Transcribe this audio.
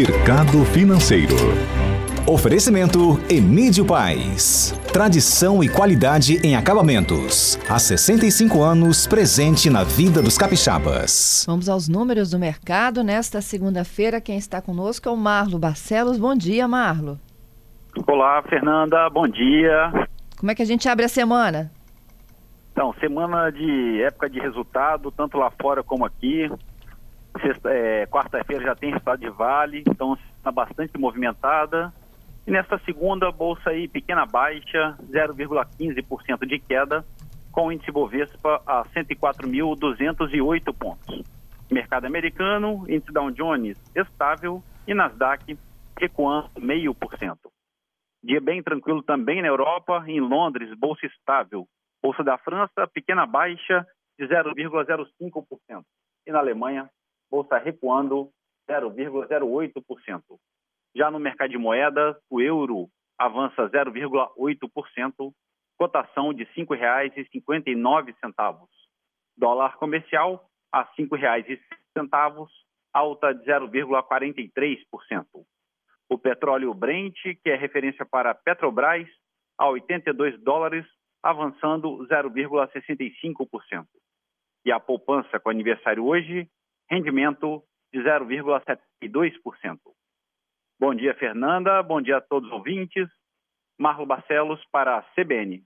Mercado Financeiro. Oferecimento Emídio Paz. Tradição e qualidade em acabamentos. Há 65 anos presente na vida dos capixabas. Vamos aos números do mercado. Nesta segunda-feira, quem está conosco é o Marlo Barcelos. Bom dia, Marlo. Olá, Fernanda. Bom dia. Como é que a gente abre a semana? Então, semana de época de resultado, tanto lá fora como aqui. É, Quarta-feira já tem resultado de Vale, então está bastante movimentada. E nesta segunda, bolsa aí pequena baixa, 0,15% de queda, com o índice Bovespa a 104.208 pontos. Mercado americano, índice Dow Jones estável e Nasdaq recuando 0,5%. Dia bem tranquilo também na Europa, em Londres, bolsa estável. Bolsa da França, pequena baixa de 0,05%. E na Alemanha, bolsa recuando 0,08%. Já no mercado de moedas, o euro avança 0,8%, cotação de R$ 5,59. Dólar comercial a R$ 5,06, alta de 0,43%. O petróleo Brent, que é referência para Petrobras, a 82 dólares, avançando 0,65%. E a poupança com aniversário hoje, rendimento de 0,72%. Bom dia, Fernanda. Bom dia a todos os ouvintes. Marlo Barcelos para a CBN.